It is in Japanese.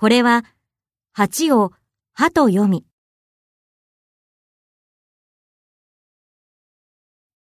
これは、8を、はと読み、